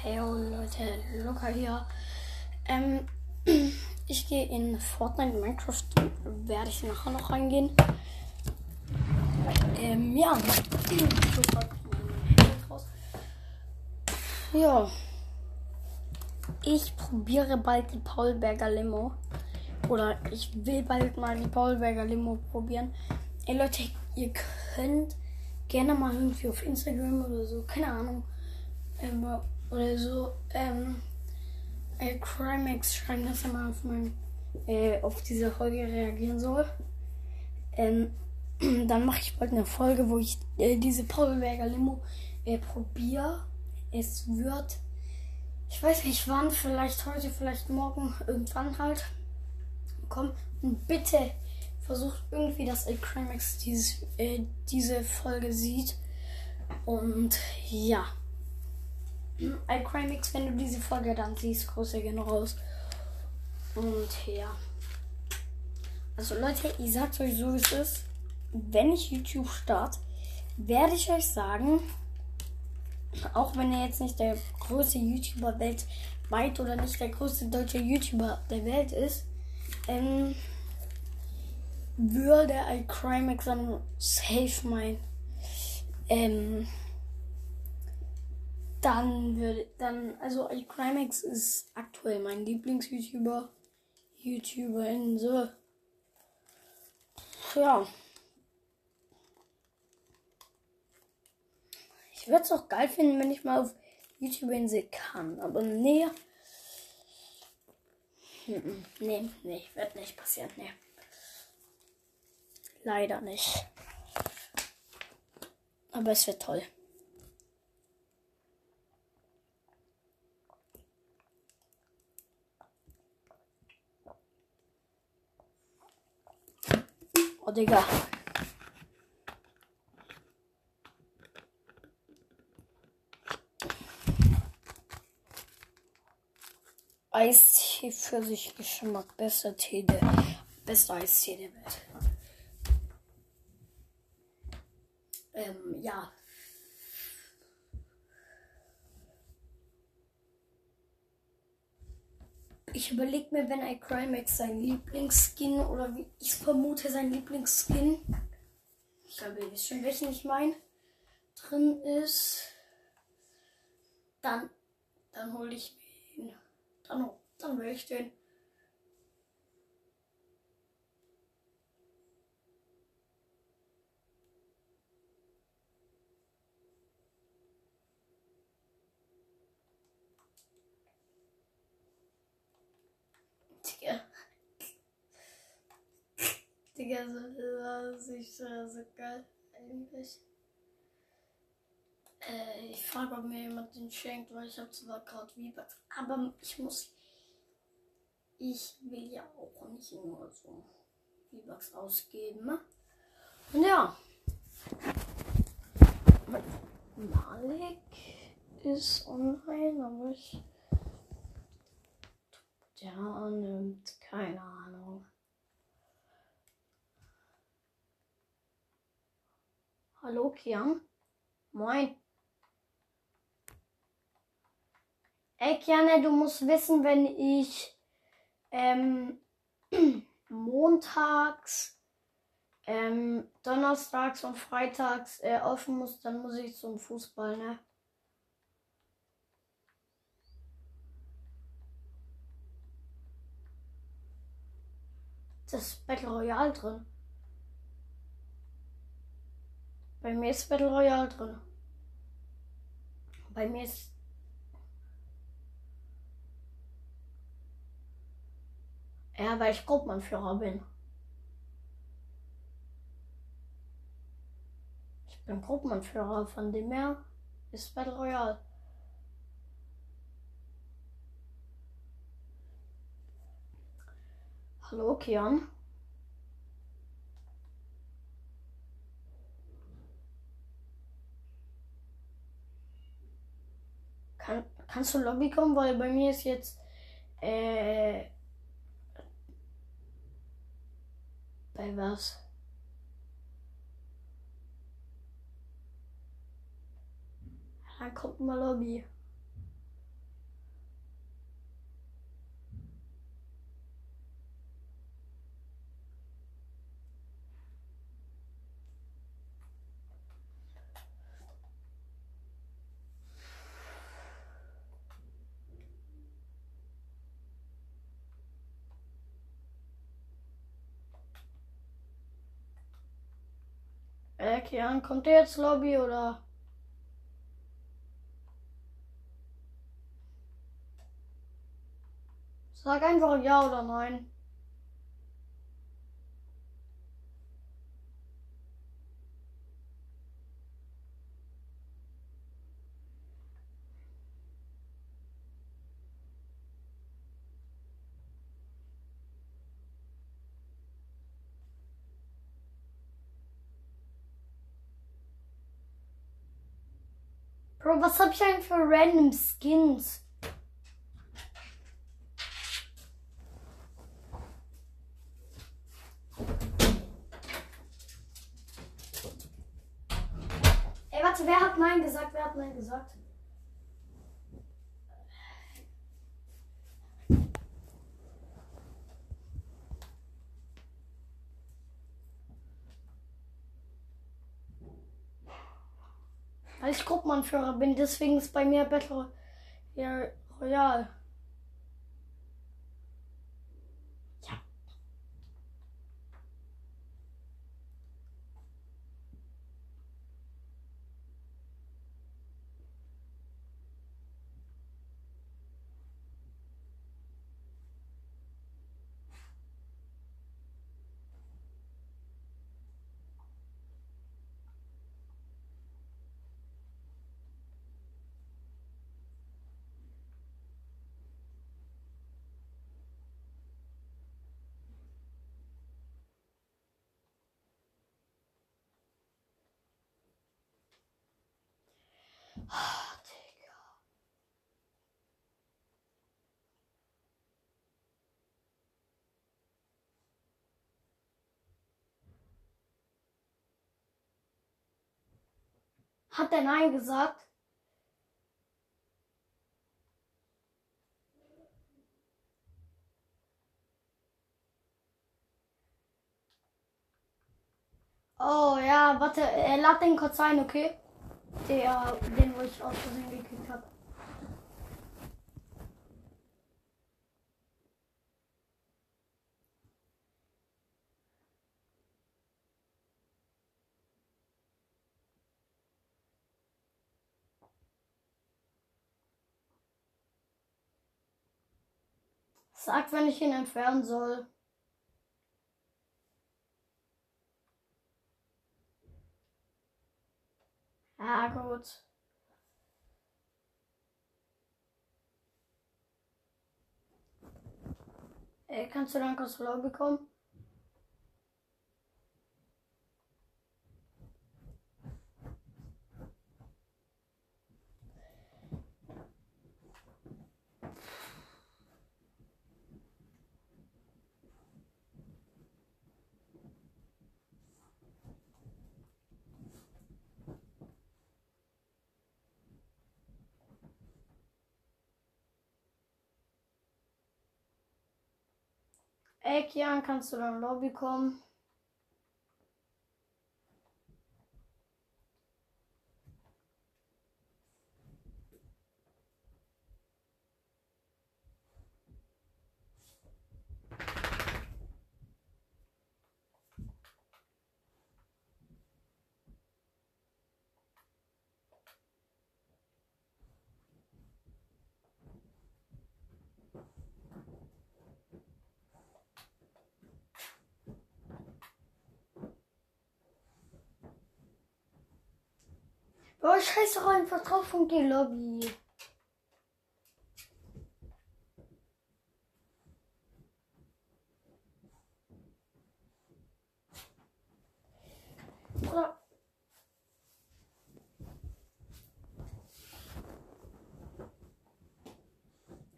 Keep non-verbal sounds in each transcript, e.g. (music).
Hey Leute, Luca hier. Ähm, (clears throat) ich gehe in Fortnite Minecraft, werde ich nachher noch reingehen. Ähm, ja. (clears throat) Ja. Ich probiere bald die Paulberger Limo. Oder ich will bald mal die Paulberger Limo probieren. Ey Leute, ihr könnt gerne mal irgendwie auf Instagram oder so, keine Ahnung, ähm, oder so, ähm, äh, Crimex schreiben, dass er mal auf mein, äh, auf diese Folge reagieren soll. Ähm, (clears throat) dann mache ich bald eine Folge, wo ich äh, diese Paulberger Limo äh, probiere. Es wird, ich weiß nicht wann, vielleicht heute, vielleicht morgen, irgendwann halt. Komm, und bitte versucht irgendwie, dass Crimex dieses, äh, diese Folge sieht. Und ja. iCrimex, wenn du diese Folge dann siehst, Grüße gehen raus. Und ja. Also Leute, ich sag's euch so wie es ist. Wenn ich YouTube starte, werde ich euch sagen, auch wenn er jetzt nicht der größte YouTuber weltweit oder nicht der größte deutsche YouTuber der Welt ist, ähm, würde iCrimex dann safe mein, ähm, dann würde, dann, also iCrimex ist aktuell mein Lieblings-YouTuber, YouTuber in so, ja. Ich würde es auch geil finden, wenn ich mal auf YouTube-Insel kann. Aber nee. Hm, nee, nee, wird nicht passieren. Nee. Leider nicht. Aber es wird toll. Oh, Digga. Eistee für sich Geschmack. Bester Tee der, bester Eistee der Welt. Ähm, ja. Ich überlege mir, wenn iCrimex sein Lieblingsskin oder wie ich vermute sein Lieblingsskin, ich glaube, ihr wisst schon, welchen ich meine, drin ist, dann, dann hole ich ihn. Dann, dann will ich den. Digga. Digga, so, das ist so geil eigentlich. Äh, ich frage, ob mir jemand den schenkt, weil ich habe zwar gerade V-Bucks, aber ich muss. Ich will ja auch nicht nur so V-Bucks ausgeben. Und ja. Malik ist online, aber ich. Der nimmt keine Ahnung. Hallo Kian. Moin. Ey, Kiane, du musst wissen, wenn ich ähm, (clears throat) montags, ähm, donnerstags und freitags äh, offen muss, dann muss ich zum Fußball, ne? Das Battle Royale drin. Bei mir ist Battle Royale drin. Bei mir ist. Ja, weil ich Gruppenanführer bin. Ich bin Gruppenanführer, von dem her ist Battle Royale. Hallo, Kian. Kann, kannst du Lobby kommen, weil bei mir ist jetzt äh, bei was? Dann kommt mal Lobby. Äh, kommt der jetzt Lobby oder? Sag einfach ja oder nein. Bro, was hab ich eigentlich für random Skins? Ey, warte, wer hat Nein gesagt? Wer hat Nein gesagt? Weil ich Gruppenanführer bin, deswegen ist bei mir Battle Royale. Hat er Nein gesagt? Oh ja, warte, er lad den kurz ein, okay? Der, den wo ich aus Versehen gekriegt habe. Sag, wenn ich ihn entfernen soll. Ja, gut. Ey, kannst du dann kurz Lobby kommen? Ey, Kian, kannst du dann Lobby kommen? Boah, scheiß doch einfach drauf und geh Lobby.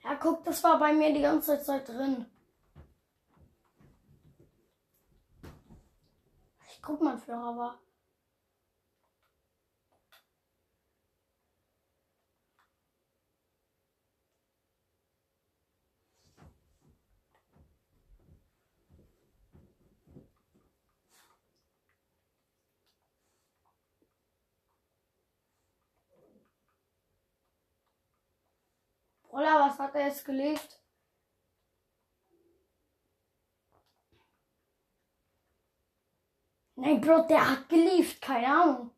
Ja, guck, das war bei mir die ganze Zeit drin. Ich guck mal Führer war. Oder was hat er jetzt gelegt? Nein, Bro, der hat geliefert, keine Ahnung.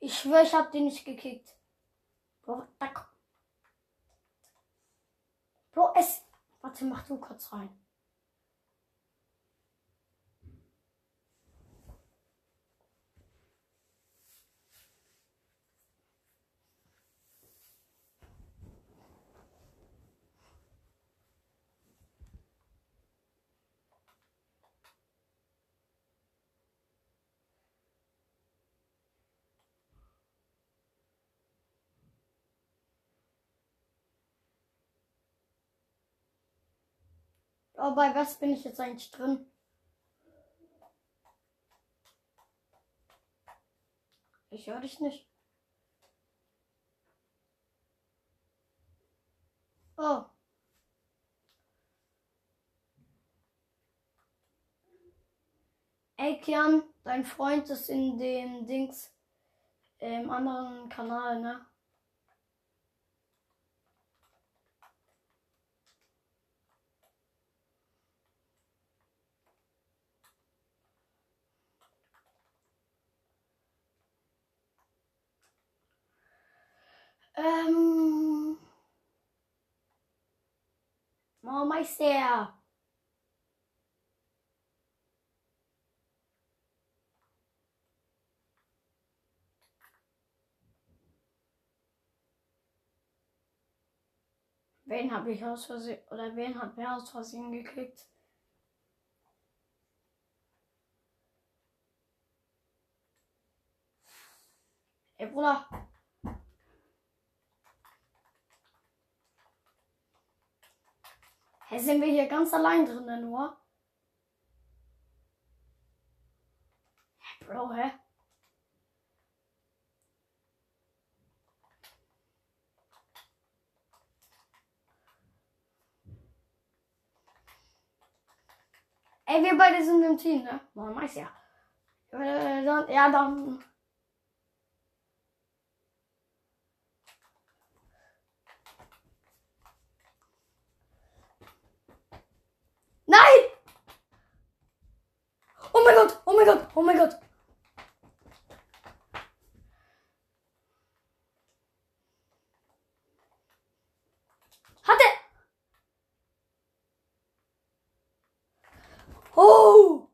Ich schwöre, ich hab den nicht gekickt. Bro, da. Bro, es. Warte, mach du kurz rein. Oh, bei was bin ich jetzt eigentlich drin? Ich höre dich nicht. Oh. Ey, Kian, dein Freund ist in dem Dings im anderen Kanal, ne? Ähm. Oh, Meister. Wen habe ich aus Versehen oder wen hat wer aus Versehen geklickt? Ey Bruder. Hä, sind wir hier ganz allein drinnen nur? Bro, hä? Ey, wir beide sind im Team, ne? Man weiß ja. Äh, dann, ja, dann. Nein! Oh mein Gott, oh mein Gott, oh mein Gott. Hatte! Oh!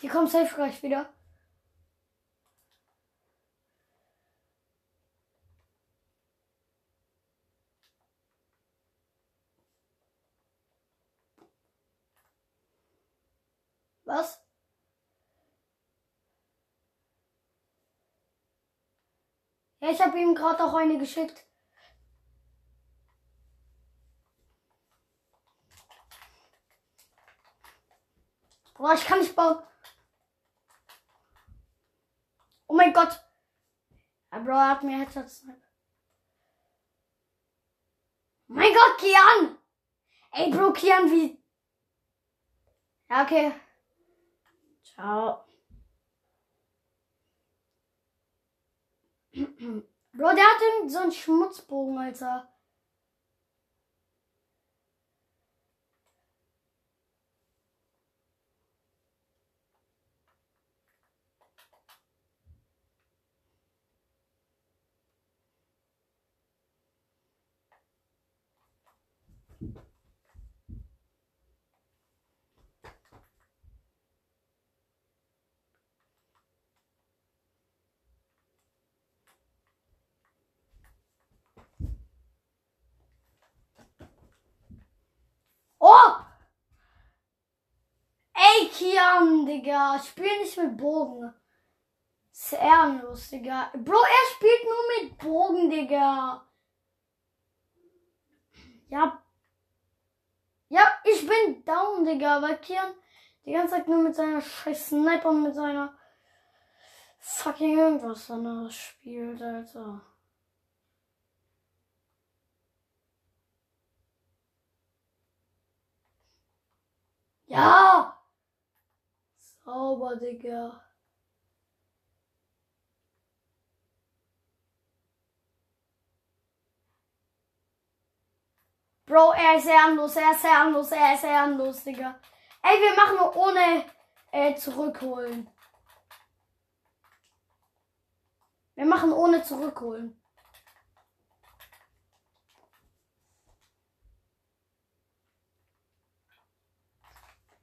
Die kommt safe gleich wieder. Was? Ja, ich habe ihm gerade auch eine geschickt. Boah, ich kann nicht bauen. Oh mein Gott. Ja, Bro hat mir Headshots. Mein Gott, Kian! Ey, Bro, Kian, wie. Ja, okay. Ciao. Bro, der hat so einen Schmutzbogen, Alter. Oh! Ey, Kian, Digga. Spiel nicht mit Bogen. Ist ehrenlos. Bro, er spielt nur mit Bogen, Digga. Ja. Ja, ich bin down, Digga, weil Kian die ganze Zeit nur mit seiner scheiß Sniper und mit seiner fucking irgendwas anderes spielt, Alter. Ja! Schrauber, Digga. Bro, er ist ehrenlos, er ist ehrenlos, er ist ehrenlos, Digga. Ey, wir machen nur ohne äh, zurückholen. Wir machen ohne zurückholen.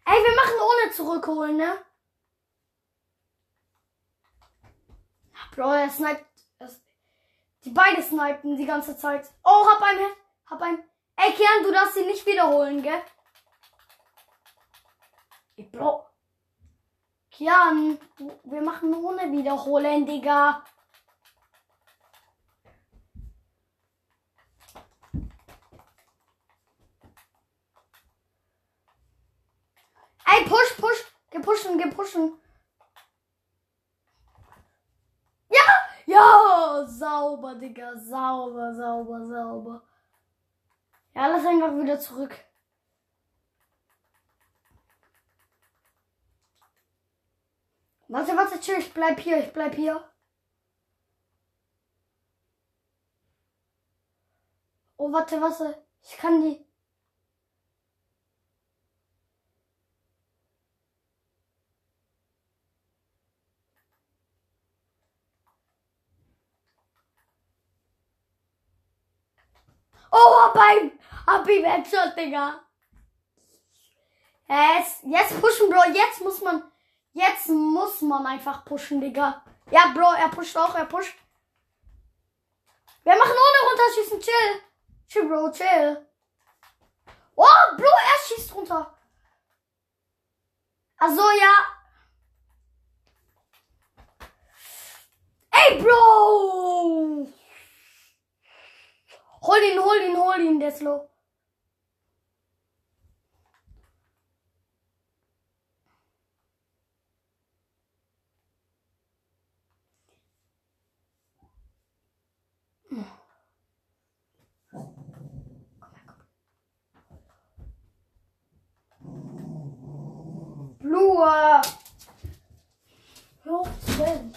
Ey, wir machen ohne zurückholen, ne? Bro, er sniped. Die beiden snipen die ganze Zeit. Oh, hab einen. Hab einen. Ey, Kian, du darfst ihn nicht wiederholen, gell? Ey, Bro. Kian, wir machen ohne wiederholen, Digga. Ey, push, push. Gepushen, gepushen. Ja, sauber, Digga. Sauber, sauber, sauber. Ja, lass einfach wieder zurück. Warte, warte, chill, ich bleib hier, ich bleib hier. Oh, warte, warte. Ich kann die. Hab ihn Headshot, Digga. Jetzt, jetzt pushen, Bro. Jetzt muss man, jetzt muss man einfach pushen, Digga. Ja, Bro, er pusht auch, er pusht. Wir machen ohne runterschießen, chill. Chill, Bro, chill. Oh, Bro, er schießt runter. Also, ja. Ey, Bro. Hol ihn, hol ihn, hol ihn, Deslo. Blue. Hör auf zu rennen.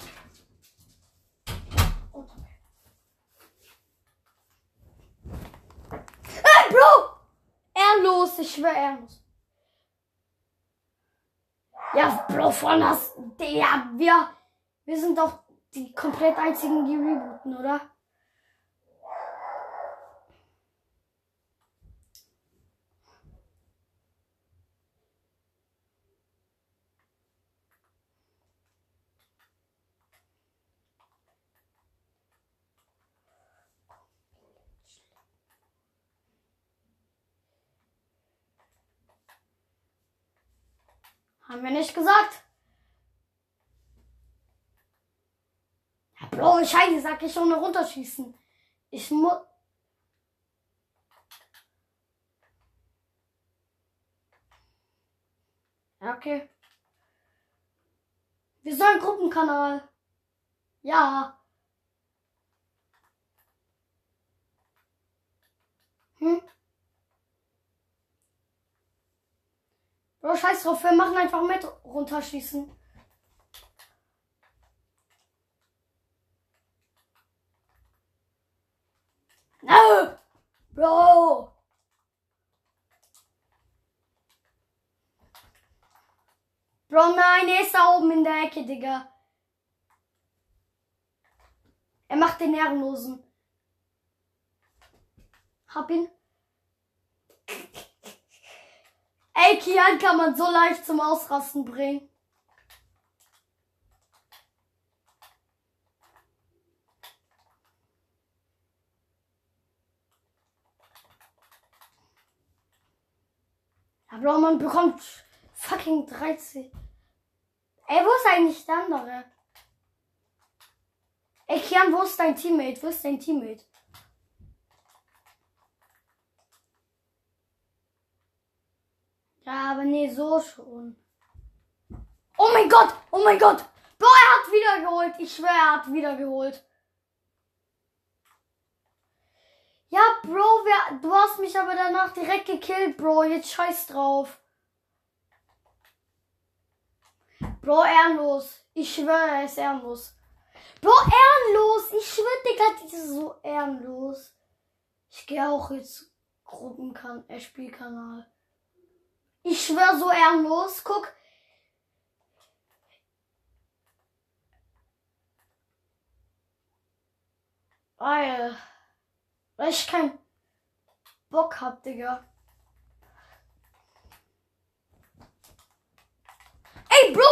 Hey, Bro! Ehrenlos, ich schwöre ehrenlos. Ja, Bro, von das. Ja, wir, wir sind doch die komplett einzigen, die rebooten, oder? Haben wir nicht gesagt. Ja, Bro, Scheiße, sag ich ohne runterschießen. Ich muss. Okay. Wir sollen Gruppenkanal. Ja. Hm? Bro, scheiß drauf, wir machen einfach mit runterschießen. No! Bro! Bro, nein, er ist da oben in der Ecke, Digga. Er macht den Ehrenlosen. Hab ihn. Ey, Kian kann man so leicht zum Ausrasten bringen. Aber man bekommt fucking 13. Ey, wo ist eigentlich der andere? Ey, Kian, wo ist dein Teammate? Wo ist dein Teammate? Ja, aber nee, so schon. Oh mein Gott! Oh mein Gott! Bro, er hat wieder geholt. Ich schwöre, er hat wieder geholt. Ja, Bro, wer, du hast mich aber danach direkt gekillt, Bro. Jetzt scheiß drauf. Bro, ehrenlos. Ich schwöre, er ist ehrenlos. Bro, ehrenlos. Ich schwöre, Digga, die ist so ehrenlos. Ich gehe auch jetzt Gruppenkan äh, Spielkanal. Ich schwör so ehrenlos. Guck. Weil, weil ich keinen Bock hab, Digga. Ey, Bro!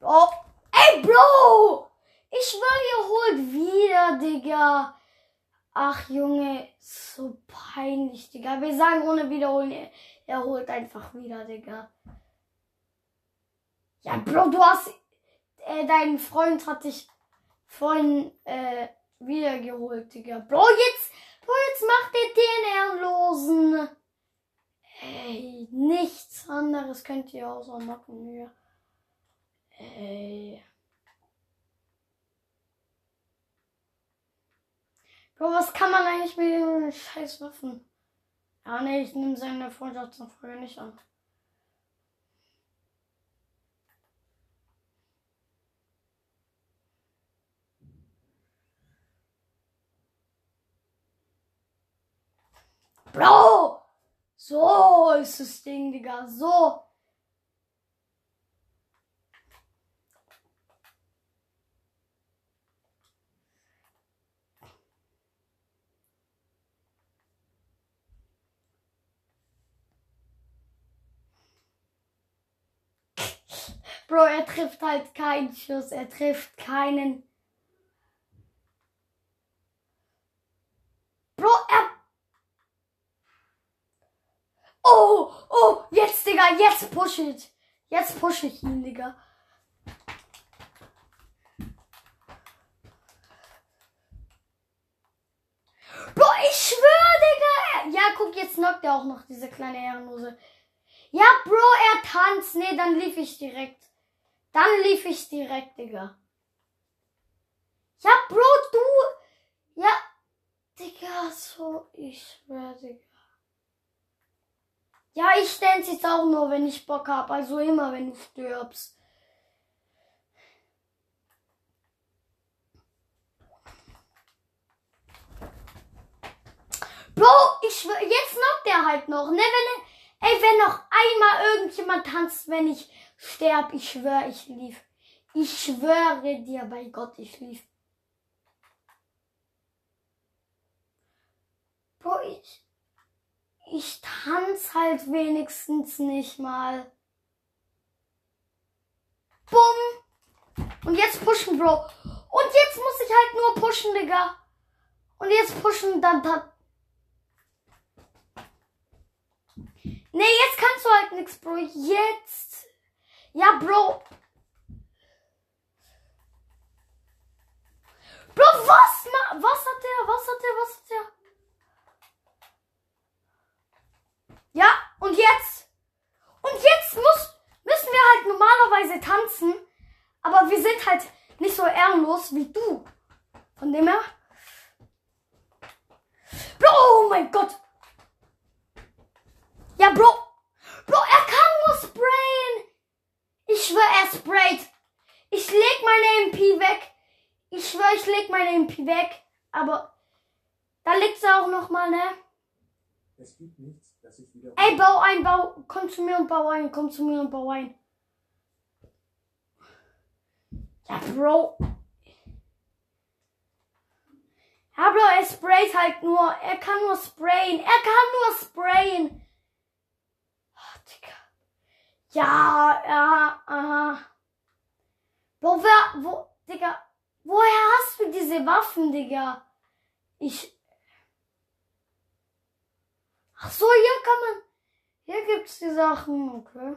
Bro! Ey, Bro! Ich schwör, ihr holt wieder, Digga. Ach, Junge, so peinlich, Digga. Wir sagen ohne Wiederholen, er, er holt einfach wieder, Digga. Ja, Bro, du hast. Äh, dein Freund hat dich vorhin äh, wiedergeholt, Digga. Bro, jetzt. Bro, jetzt macht der den Ehrenlosen. Ey, nichts anderes könnt ihr außer machen hier. Ey. Bro, was kann man eigentlich mit den scheiß Waffen? Ja, nee, ich nehme seine Freundschaftsanfrage nicht an. Bro! So ist das Ding, Digga. So. Bro, er trifft halt keinen Schuss. Er trifft keinen. Bro, er. Oh, oh, jetzt, Digga, jetzt push it. Jetzt push ich ihn, Digga. Bro, ich schwöre, Digga. Ja, guck, jetzt knockt er auch noch diese kleine Herrenhose. Ja, Bro, er tanzt. Nee, dann lief ich direkt. Dann lief ich direkt, Digga. Ja, Bro, du. Ja, Digga, so, ich schwör, Digga. Ja, ich dance jetzt auch nur, wenn ich Bock hab. Also immer, wenn du stirbst. Bro, ich schwör, jetzt knockt er halt noch, ne? Wenn ey, wenn noch einmal irgendjemand tanzt, wenn ich sterb, ich schwör, ich lief. Ich schwöre dir bei Gott, ich lief. Bro, ich, ich tanz halt wenigstens nicht mal. Bumm. Und jetzt pushen, Bro. Und jetzt muss ich halt nur pushen, Digga. Und jetzt pushen, dann, dann. Nee, jetzt kannst du halt nix, Bro. Jetzt. Ja, Bro. Bro, was? Was hat der? Was hat der? Was hat der? Ja, und jetzt? Und jetzt muss, müssen wir halt normalerweise tanzen. Aber wir sind halt nicht so ehrenlos wie du. Von dem her. Bro, oh mein Gott. Ja, Bro. Bro, er kann nur sprayen. Ich schwör, er sprayt. Ich leg meine MP weg. Ich schwör, ich leg meine MP weg. Aber da liegt sie auch noch mal, ne? Es gibt nichts, das ich wieder. Ey, bau ein, bau. Komm zu mir und bau ein. Komm zu mir und bau ein. Ja, Bro. Ja, Bro, er sprayt halt nur. Er kann nur sprayen. Er kann nur sprayen. Ah, Digga. Ja, ja, aha. Bro, wer, wo, Digga. Woher hast du diese Waffen, Digga? Ich. Ach so, hier kann man. Hier gibt's die Sachen. Okay.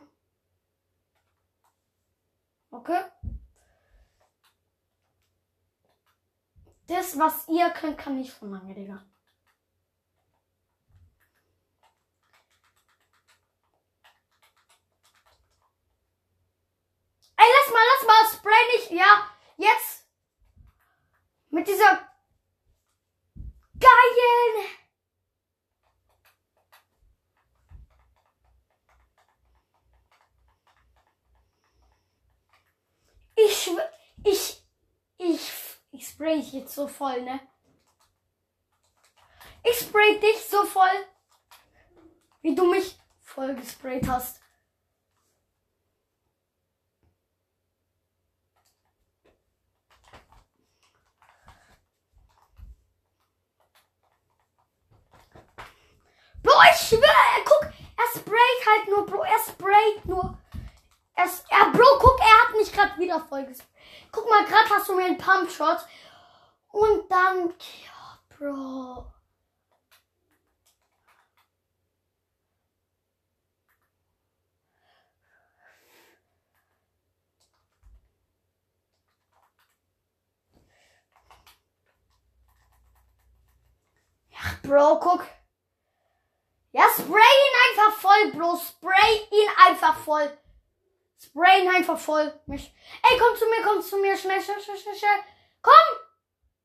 Okay. Das, was ihr könnt, kann ich von lange, Digga. Ey, lass mal, lass mal, spray nicht. Ja, jetzt. Mit dieser geilen. Ich, ich, ich, ich spray dich jetzt so voll, ne? Ich spray dich so voll. wie du mich voll gesprayt hast. Bro, ich schwöre, guck, er sprayt halt nur, Bro, er sprayt nur. Er, er Bro, guck, er hat mich gerade wieder voll. Guck mal, gerade hast du mir einen Pump-Shot. Und dann, ja, Bro. Bro, guck. Ja, spray ihn einfach voll, Bro. Spray ihn einfach voll. Spray ihn einfach voll. Mich. Ey, komm zu mir, komm zu mir. Schnell, schnell, schnell, schnell, schnell. Komm!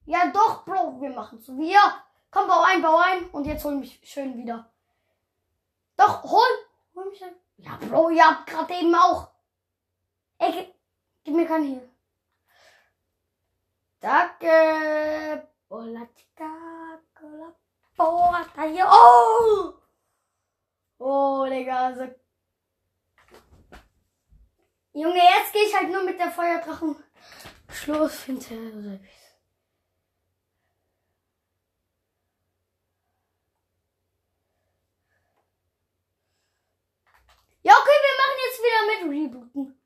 Ja, doch, Bro. Wir machen zu mir. Komm, bau ein, bau ein. Und jetzt hol mich schön wieder. Doch, hol. Hol mich ein. Ja, Bro, ihr habt gerade eben auch. Ey, gib, gib mir keinen Heal. Danke. Bolatika, Cola. Boah, da hier. Oh! Oh, Digga. Also. Junge, jetzt gehe ich halt nur mit der Feuerdrachen. Schluss hinterher? Ja, okay, wir machen jetzt wieder mit Rebooten.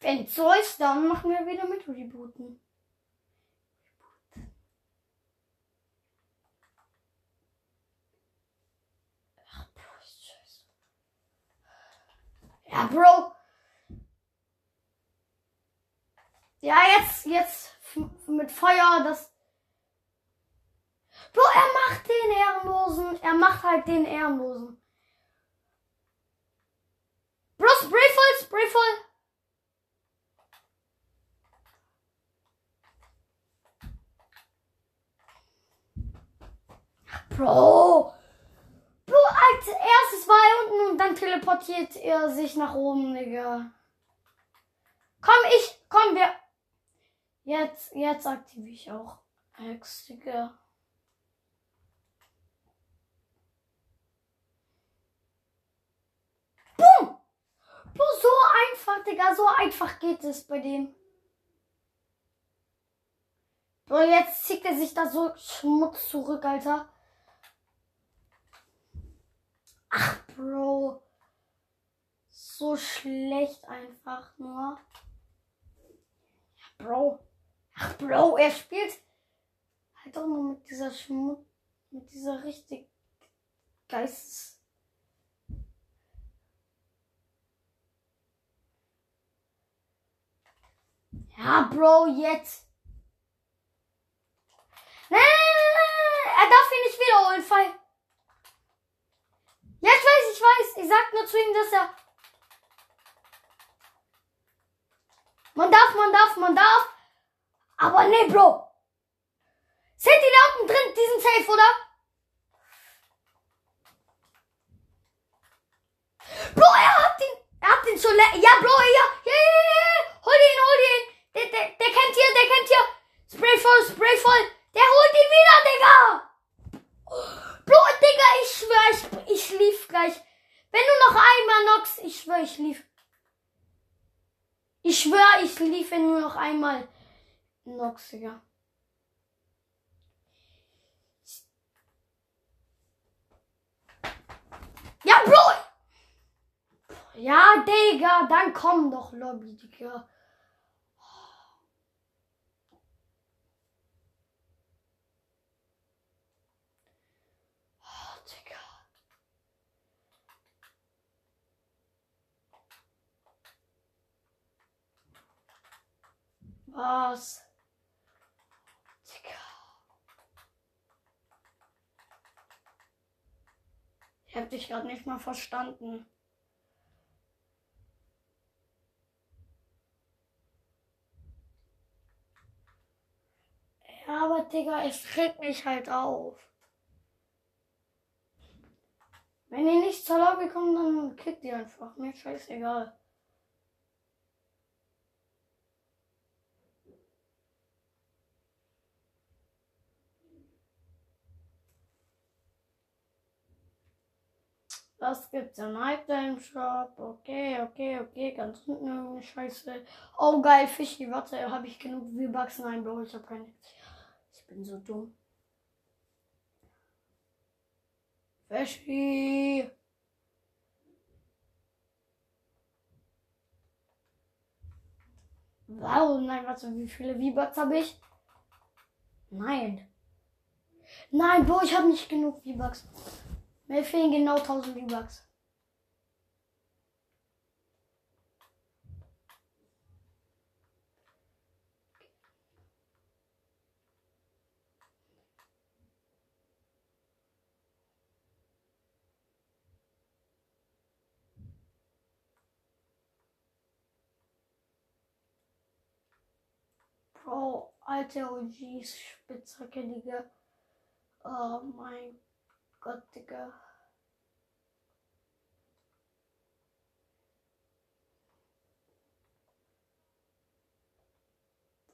Wenn so ist, dann machen wir wieder mit Rebooten. Ja, Bro. Ja, jetzt, jetzt mit Feuer, das. Bro, er macht den Ehrenlosen. Er macht halt den Ehrenlosen. Bro, spray voll. Bro. Als erstes war er unten und dann teleportiert er sich nach oben, Digga. Komm, ich, komm, wir. Jetzt, jetzt aktiviere ich auch Hex, Digga. Boom! Bro, so einfach, Digga, so einfach geht es bei dem. Bro, jetzt zieht er sich da so Schmutz zurück, Alter. Ach, Bro. So schlecht einfach nur. Ja, Bro. Ach, Bro, er spielt halt auch nur mit dieser Schmutz, mit dieser richtig Geistes. Ja, Bro, jetzt. Nein, nein, nein, nein, er darf ihn nicht wiederholen, Fall. Ja, ich weiß, ich weiß. Ich sag nur zu ihm, dass er. Man darf, man darf, man darf. Aber nee, Bro. Seht ihr da unten drin diesen Safe, oder? Bro, er hat ihn. Er hat ihn schon. Ja, Bro, ja. Ja, ja, ja. Hol ihn, hol ihn. Der, der, der kennt hier, der kennt hier. Spray voll, Spray voll. Der holt ihn wieder, Digga. Bro, Digga, ich schwör, ich, ich lief gleich. Wenn du noch einmal Nox, ich schwör, ich lief. Ich schwör, ich lief, wenn nur noch einmal Nox, Digga. Ja, Bro! Ja, Digga, dann komm doch, Lobby, Digga. Was? Digga. Ich hab dich gerade nicht mal verstanden. Ja, aber Digga, es regt mich halt auf. Wenn ihr nicht zur Lobby kommt, dann kickt ihr einfach. Mir scheißegal. Was gibt's im Nightime Shop? Okay, okay, okay. Ganz unten irgendeine Scheiße. Oh, geil, Fischi. Warte, habe ich genug V-Bucks? Nein, Bro, ich habe keine. Ich bin so dumm. Fischi. Wow, nein, warte, wie viele V-Bucks habe ich? Nein. Nein, Bro, ich habe nicht genug V-Bucks. Mir fehlen genau 1000 V-Bucks. Bro, alte OGs, Spitzhacke, Digga. Oh mein Gott, Digga.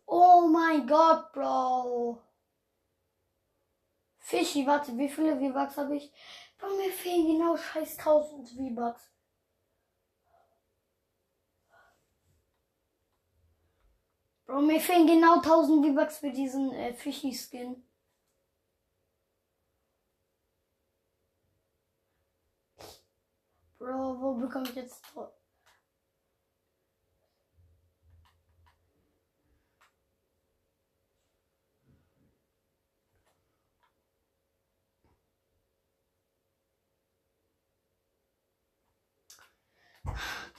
Oh mein Gott, Bro. Fischi, warte, wie viele V-Bucks habe ich? Bro, mir fehlen genau scheiß 1000 V-Bucks. Bro, mir fehlen genau 1000 V-Bucks für diesen äh, Fischi-Skin. Bro, wo bekomme ich jetzt...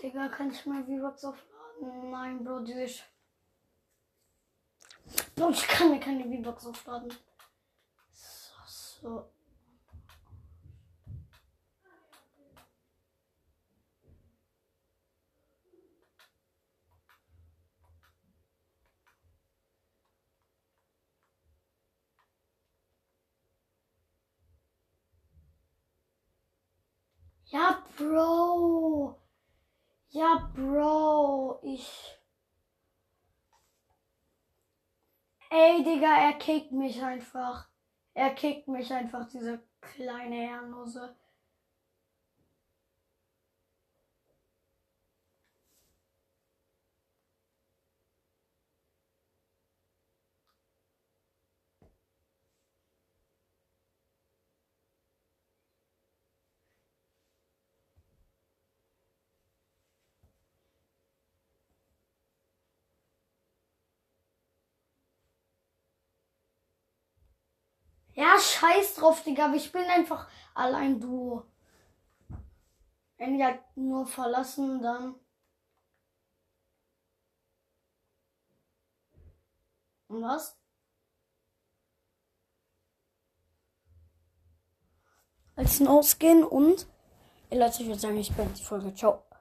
Digga, kann ich mal V-Bucks aufladen? Nein, Bro, diese... Sch Bro, ich kann mir keine V-Bucks aufladen. So, so. Ja, Bro. Ja, Bro. Ich. Ey, Digga, er kickt mich einfach. Er kickt mich einfach, dieser kleine Herrenlose. Ja, scheiß drauf, Digga. Ich bin einfach allein du. Wenn die halt nur verlassen, dann. Und was? Als ausgehen und. Ey, Leute, ich würde sagen, ich bin die Folge. Ciao.